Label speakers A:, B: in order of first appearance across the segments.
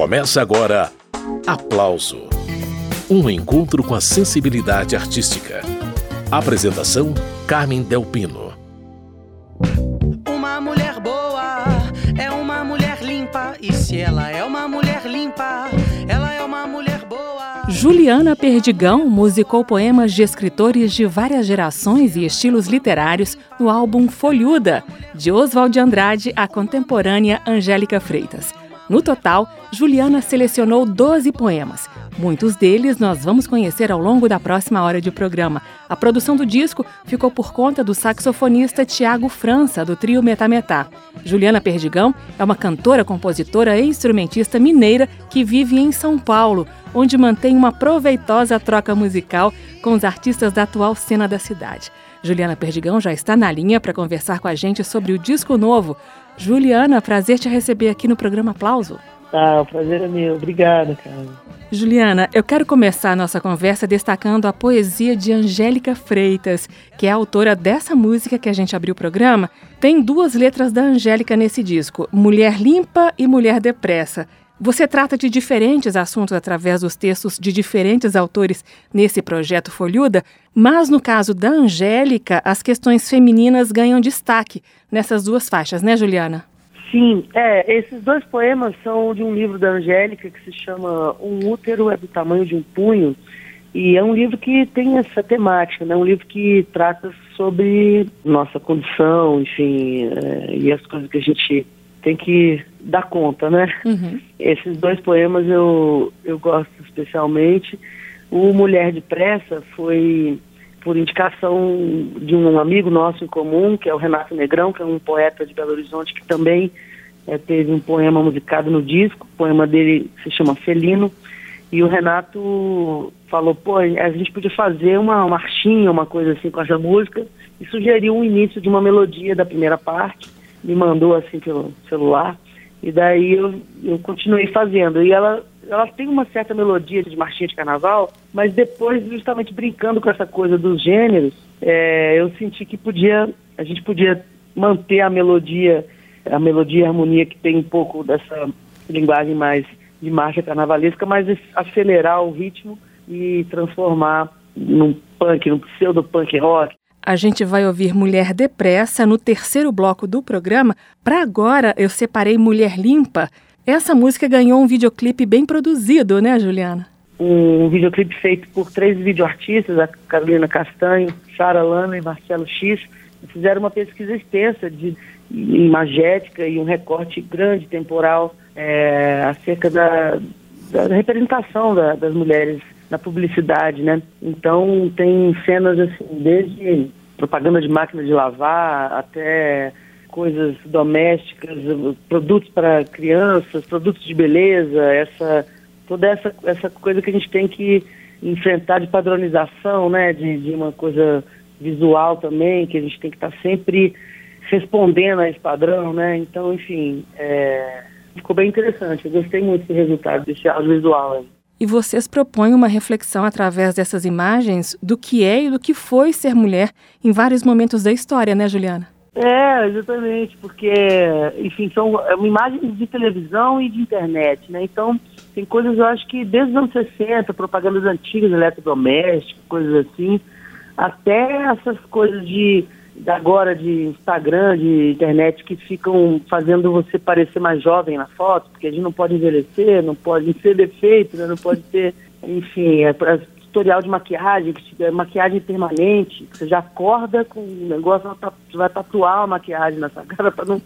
A: Começa agora Aplauso um encontro com a sensibilidade artística. Apresentação: Carmen Delpino.
B: Uma mulher boa é uma mulher limpa, e se ela é uma mulher limpa, ela é uma mulher boa.
C: Juliana Perdigão musicou poemas de escritores de várias gerações e estilos literários no álbum Folhuda, de Oswald de Andrade à contemporânea Angélica Freitas. No total, Juliana selecionou 12 poemas. Muitos deles nós vamos conhecer ao longo da próxima hora de programa. A produção do disco ficou por conta do saxofonista Tiago França, do trio Metametá. Juliana Perdigão é uma cantora, compositora e instrumentista mineira que vive em São Paulo, onde mantém uma proveitosa troca musical com os artistas da atual cena da cidade. Juliana Perdigão já está na linha para conversar com a gente sobre o disco novo. Juliana, prazer te receber aqui no programa Aplauso.
D: Ah, o prazer é meu. Obrigada, cara.
C: Juliana, eu quero começar a nossa conversa destacando a poesia de Angélica Freitas, que é a autora dessa música que a gente abriu o programa. Tem duas letras da Angélica nesse disco, Mulher Limpa e Mulher Depressa. Você trata de diferentes assuntos através dos textos de diferentes autores nesse projeto Folhuda, mas no caso da Angélica, as questões femininas ganham destaque nessas duas faixas, né, Juliana?
D: Sim, é, esses dois poemas são de um livro da Angélica que se chama Um útero é do tamanho de um punho, e é um livro que tem essa temática, né? Um livro que trata sobre nossa condição, enfim, é, e as coisas que a gente tem que dar conta, né? Uhum. Esses dois poemas eu, eu gosto especialmente. O Mulher de Pressa foi por indicação de um amigo nosso em comum, que é o Renato Negrão, que é um poeta de Belo Horizonte, que também é, teve um poema musicado no disco. O poema dele se chama Felino. E o Renato falou, pô, a gente podia fazer uma marchinha, uma coisa assim com essa música, e sugeriu um início de uma melodia da primeira parte me mandou assim pelo celular. E daí eu, eu continuei fazendo. E ela, ela tem uma certa melodia de marchinha de carnaval, mas depois, justamente brincando com essa coisa dos gêneros, é, eu senti que podia, a gente podia manter a melodia, a melodia e a harmonia que tem um pouco dessa linguagem mais de marcha carnavalesca, mas acelerar o ritmo e transformar num punk, num pseudo punk rock,
C: a gente vai ouvir Mulher Depressa no terceiro bloco do programa. Para agora, eu separei Mulher Limpa. Essa música ganhou um videoclipe bem produzido, né, Juliana?
D: Um videoclipe feito por três videoartistas, a Carolina Castanho, Sara Lana e Marcelo X. Fizeram uma pesquisa extensa de imagética e um recorte grande temporal é, acerca da, da representação da, das mulheres na publicidade, né? Então tem cenas assim, desde propaganda de máquina de lavar até coisas domésticas, produtos para crianças, produtos de beleza, essa toda essa essa coisa que a gente tem que enfrentar de padronização, né? De, de uma coisa visual também, que a gente tem que estar tá sempre respondendo a esse padrão, né? Então, enfim, é, ficou bem interessante. Eu gostei muito do resultado desse audiovisual aí.
C: E vocês propõem uma reflexão através dessas imagens do que é e do que foi ser mulher em vários momentos da história, né, Juliana?
D: É, exatamente, porque, enfim, são é imagens de televisão e de internet, né? Então, tem coisas, eu acho que desde os anos 60, propagandas antigas, eletrodomésticos, coisas assim, até essas coisas de agora de Instagram, de internet, que ficam fazendo você parecer mais jovem na foto, porque a gente não pode envelhecer, não pode ser defeito, né? não pode ter, enfim, é, é, tutorial de maquiagem, que é maquiagem permanente, que você já acorda com o negócio, você vai tatuar a maquiagem nessa cara para não.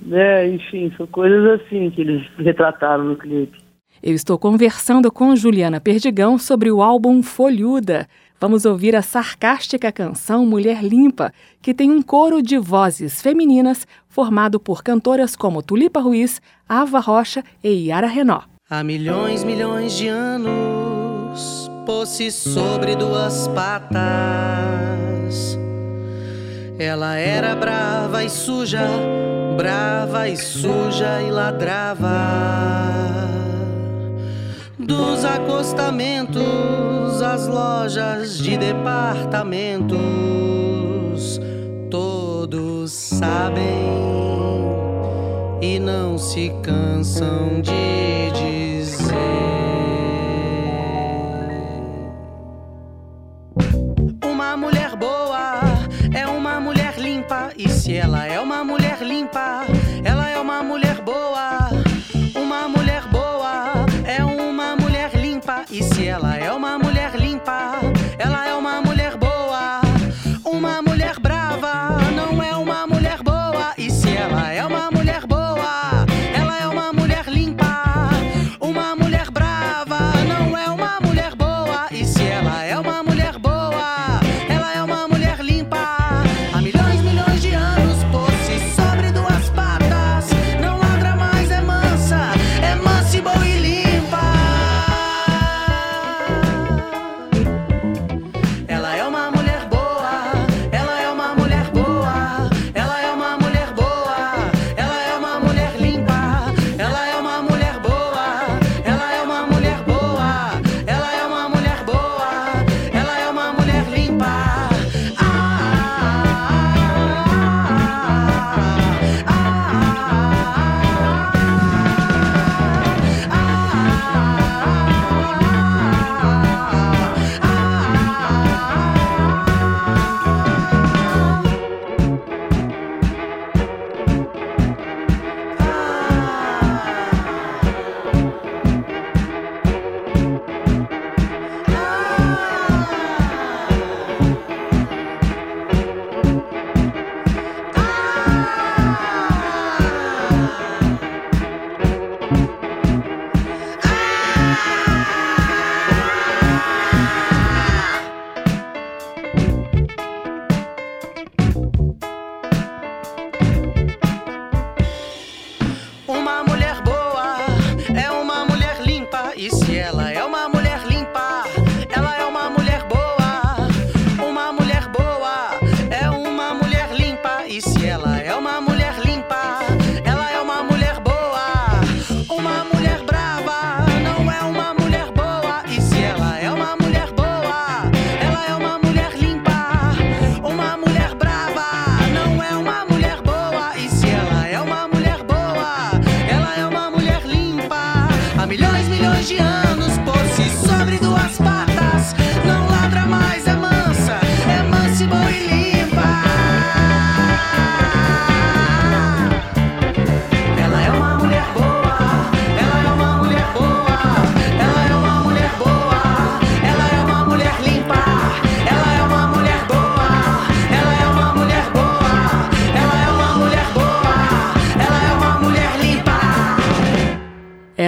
D: Né? Enfim, são coisas assim que eles retrataram no clipe.
C: Eu estou conversando com Juliana Perdigão sobre o álbum Folhuda. Vamos ouvir a sarcástica canção Mulher Limpa, que tem um coro de vozes femininas formado por cantoras como Tulipa Ruiz, Ava Rocha e Yara Renó.
B: Há milhões, milhões de anos, pôs-se sobre duas patas. Ela era brava e suja, brava e suja e ladrava dos acostamentos às lojas de departamentos, todos sabem e não se cansam de dizer. Uma mulher boa é uma mulher limpa, e se ela é uma mulher limpa E se ela é uma mulher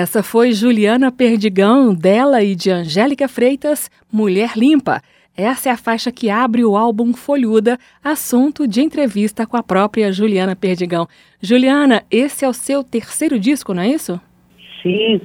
C: Essa foi Juliana Perdigão, dela e de Angélica Freitas, Mulher Limpa. Essa é a faixa que abre o álbum Folhuda, assunto de entrevista com a própria Juliana Perdigão. Juliana, esse é o seu terceiro disco, não é isso?
D: Sim,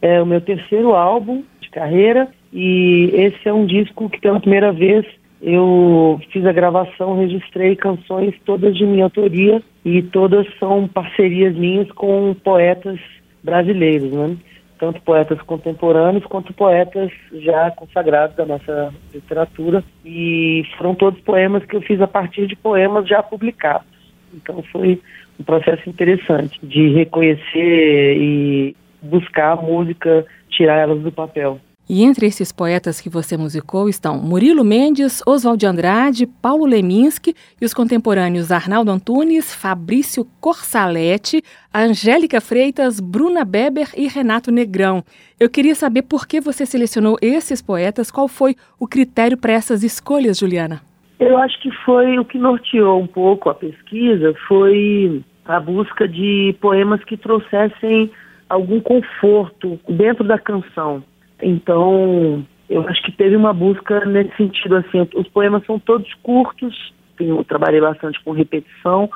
D: é o meu terceiro álbum de carreira e esse é um disco que pela primeira vez eu fiz a gravação, registrei canções todas de minha autoria e todas são parcerias minhas com poetas brasileiros, né? Tanto poetas contemporâneos quanto poetas já consagrados da nossa literatura e foram todos poemas que eu fiz a partir de poemas já publicados. Então foi um processo interessante de reconhecer e buscar a música, tirar elas do papel.
C: E entre esses poetas que você musicou estão Murilo Mendes, Oswald de Andrade, Paulo Leminski e os contemporâneos Arnaldo Antunes, Fabrício Corsaletti, Angélica Freitas, Bruna Beber e Renato Negrão. Eu queria saber por que você selecionou esses poetas, qual foi o critério para essas escolhas, Juliana?
D: Eu acho que foi o que norteou um pouco a pesquisa, foi a busca de poemas que trouxessem algum conforto dentro da canção. Então, eu acho que teve uma busca nesse sentido, assim, os poemas são todos curtos, eu trabalhei bastante com repetição,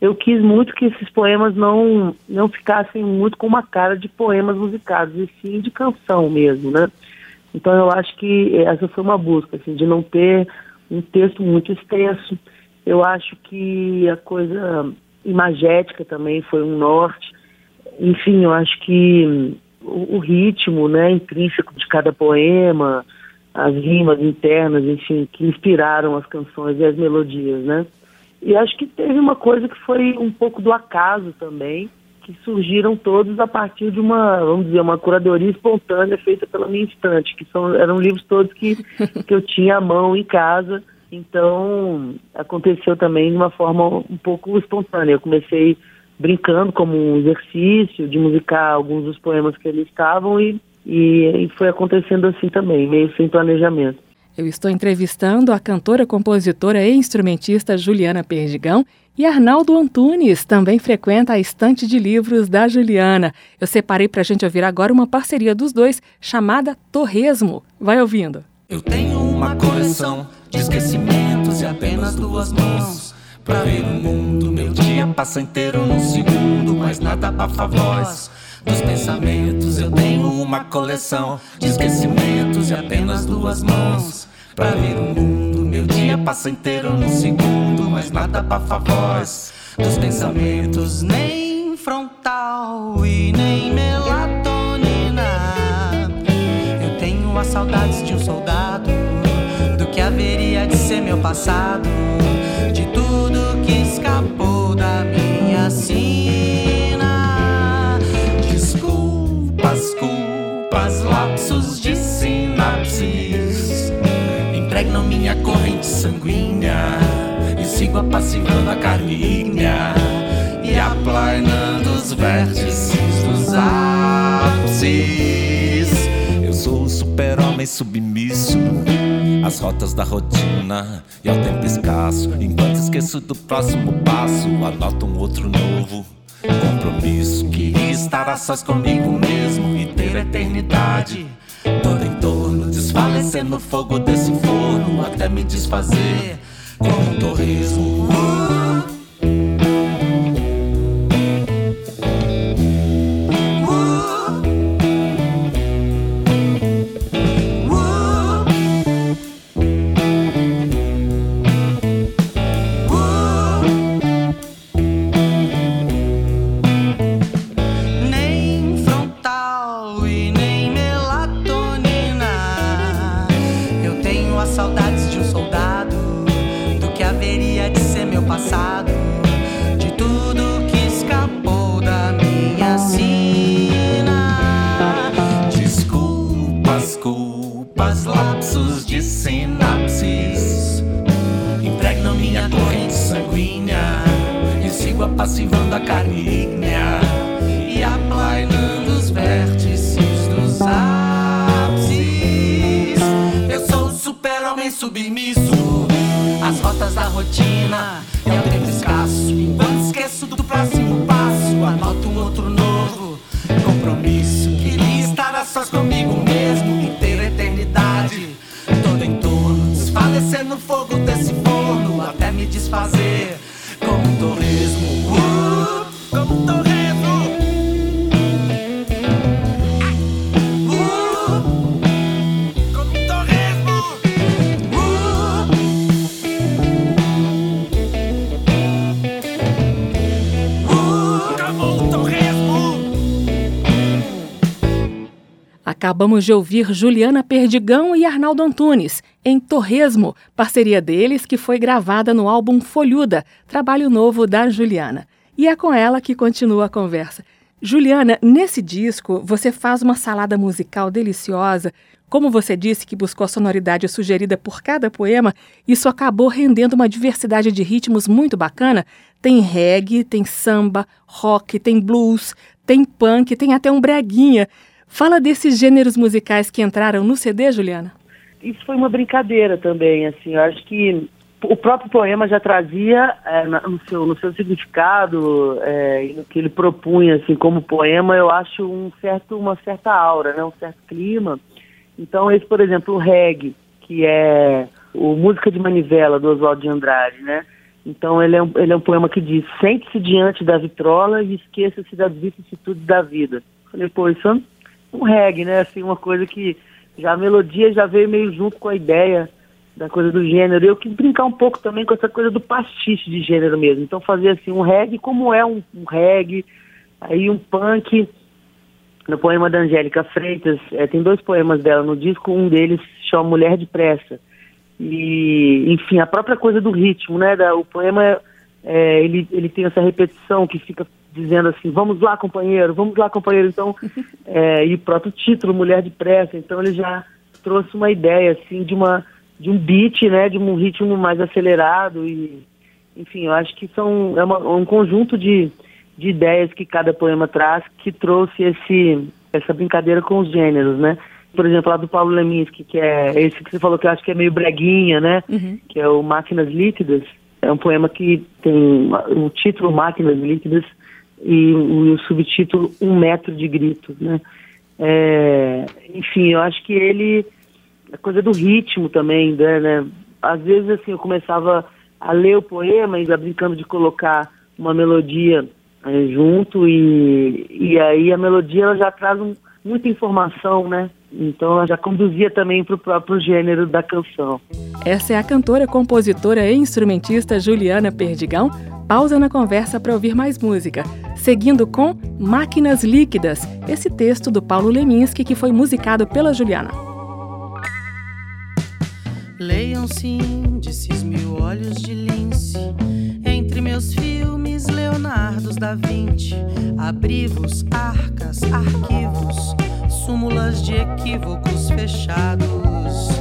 D: eu quis muito que esses poemas não, não ficassem muito com uma cara de poemas musicados, e sim de canção mesmo, né? Então eu acho que essa foi uma busca, assim, de não ter um texto muito extenso. Eu acho que a coisa imagética também foi um norte. Enfim, eu acho que o, o ritmo, né, intrínseco de cada poema, as rimas internas, enfim, que inspiraram as canções e as melodias, né? E acho que teve uma coisa que foi um pouco do acaso também, que surgiram todos a partir de uma, vamos dizer, uma curadoria espontânea feita pela minha estante, que são, eram livros todos que, que eu tinha à mão em casa Então, aconteceu também de uma forma um pouco espontânea. Eu comecei brincando como um exercício de musicar alguns dos poemas que ali estavam e, e, e foi acontecendo assim também, meio sem planejamento.
C: Eu estou entrevistando a cantora, compositora e instrumentista Juliana Perdigão e Arnaldo Antunes também frequenta a estante de livros da Juliana. Eu separei para a gente ouvir agora uma parceria dos dois chamada Torresmo. Vai ouvindo.
B: Eu tenho uma coleção de esquecimentos e apenas duas mãos. Pra ver o mundo, meu dia passa inteiro num segundo, mas nada abafa a voz dos pensamentos. Eu tenho uma coleção de esquecimentos e apenas duas mãos. Pra ver o mundo, meu dia passa inteiro num segundo, mas nada abafa a voz dos pensamentos. Nem frontal e nem melatonina. Eu tenho as saudades de um soldado, do que haveria de ser meu passado, de tudo escapou da minha sina. Desculpas, culpas, lapsos de sinapses impregnam minha corrente sanguínea e sigo apassivando a carne e aplainando os vértices dos ápices. Eu sou o super-homem submisso às rotas da e ao tempo escasso. Enquanto esqueço do próximo passo, anoto um outro novo compromisso. Queria estar a sós comigo mesmo e ter a eternidade todo em torno, desfalecer no fogo desse forno até me desfazer como um torresmo. Nem Desculpas, culpas, lapsos de sinapses impregnam minha corrente sanguínea e sigo apassivando a carne e aplainando os vértices dos ápices. Eu sou o super-homem submisso às rotas da rotina e ao tempo escasso. Enquanto esqueço do próximo passo, anoto um outro novo compromisso. Queria estar a sós comigo mesmo desfalecer no fogo desse forno até me desfazer como um torresmo.
C: Acabamos de ouvir Juliana Perdigão e Arnaldo Antunes, em Torresmo, parceria deles que foi gravada no álbum Folhuda, trabalho novo da Juliana. E é com ela que continua a conversa. Juliana, nesse disco você faz uma salada musical deliciosa. Como você disse que buscou a sonoridade sugerida por cada poema, isso acabou rendendo uma diversidade de ritmos muito bacana. Tem reggae, tem samba, rock, tem blues, tem punk, tem até um breguinha. Fala desses gêneros musicais que entraram no CD, Juliana.
D: Isso foi uma brincadeira também, assim, eu acho que o próprio poema já trazia é, no, seu, no seu significado é, no que ele propunha, assim, como poema, eu acho um certo, uma certa aura, né, um certo clima. Então, esse, por exemplo, o reggae, que é o Música de Manivela, do Oswaldo de Andrade, né? Então, ele é um, ele é um poema que diz, sente-se diante da vitrola e esqueça-se das vicissitudes da vida. Falei, pô, isso é um reggae, né? Assim, uma coisa que já a melodia já veio meio junto com a ideia da coisa do gênero. Eu quis brincar um pouco também com essa coisa do pastiche de gênero mesmo. Então fazer assim um reggae como é um, um reggae, aí um punk. No poema da Angélica Freitas, eh, tem dois poemas dela no disco, um deles chama Mulher Depressa. E, enfim, a própria coisa do ritmo, né? Da, o poema, eh, ele, ele tem essa repetição que fica dizendo assim, vamos lá, companheiro, vamos lá, companheiro. Então, eh, e o próprio título, Mulher Depressa, então ele já trouxe uma ideia, assim, de uma de um beat, né, de um ritmo mais acelerado e, enfim, eu acho que são é uma, um conjunto de, de ideias que cada poema traz que trouxe esse essa brincadeira com os gêneros, né? Por exemplo, lá do Paulo Leminski, que é esse que você falou que eu acho que é meio breguinha, né? Uhum. Que é o Máquinas Líquidas. É um poema que tem o título Máquinas Líquidas e o, subtítulo Um Metro de Grito, né? É, enfim, eu acho que ele a coisa do ritmo também, né, né? Às vezes, assim, eu começava a ler o poema e brincando de colocar uma melodia é, junto e, e aí a melodia ela já traz um, muita informação, né? Então ela já conduzia também para o próprio gênero da canção.
C: Essa é a cantora, compositora e instrumentista Juliana Perdigão. Pausa na conversa para ouvir mais música. Seguindo com Máquinas Líquidas, esse texto do Paulo Leminski que foi musicado pela Juliana.
B: Leiam-se índices, mil olhos de lince. Entre meus filmes, Leonardos da Vinci. Abrivos, arcas, arquivos, súmulas de equívocos fechados.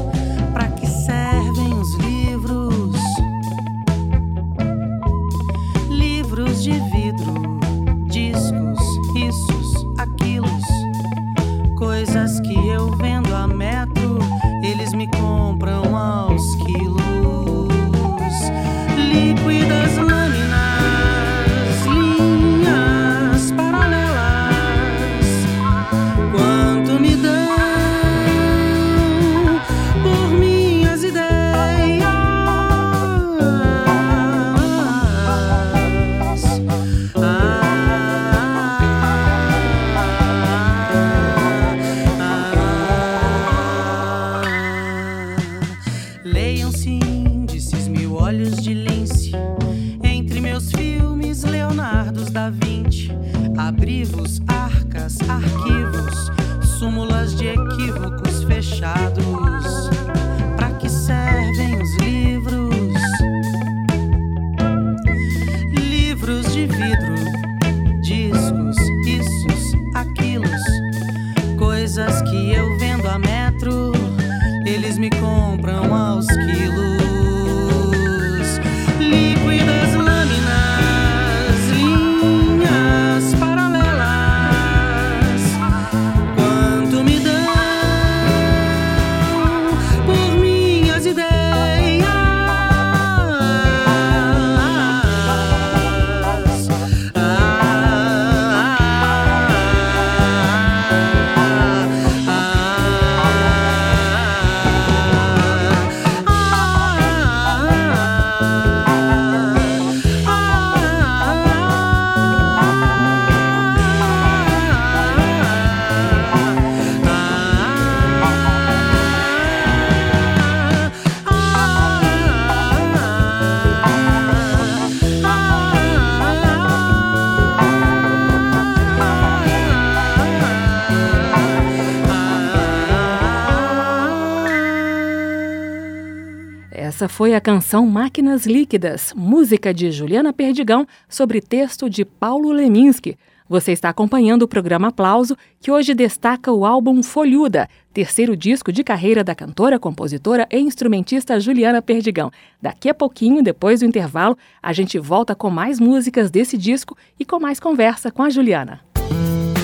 C: Essa foi a canção Máquinas Líquidas, música de Juliana Perdigão, sobre texto de Paulo Leminski. Você está acompanhando o programa Aplauso, que hoje destaca o álbum Folhuda, terceiro disco de carreira da cantora, compositora e instrumentista Juliana Perdigão. Daqui a pouquinho, depois do intervalo, a gente volta com mais músicas desse disco e com mais conversa com a Juliana.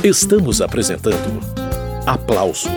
A: Estamos apresentando Aplauso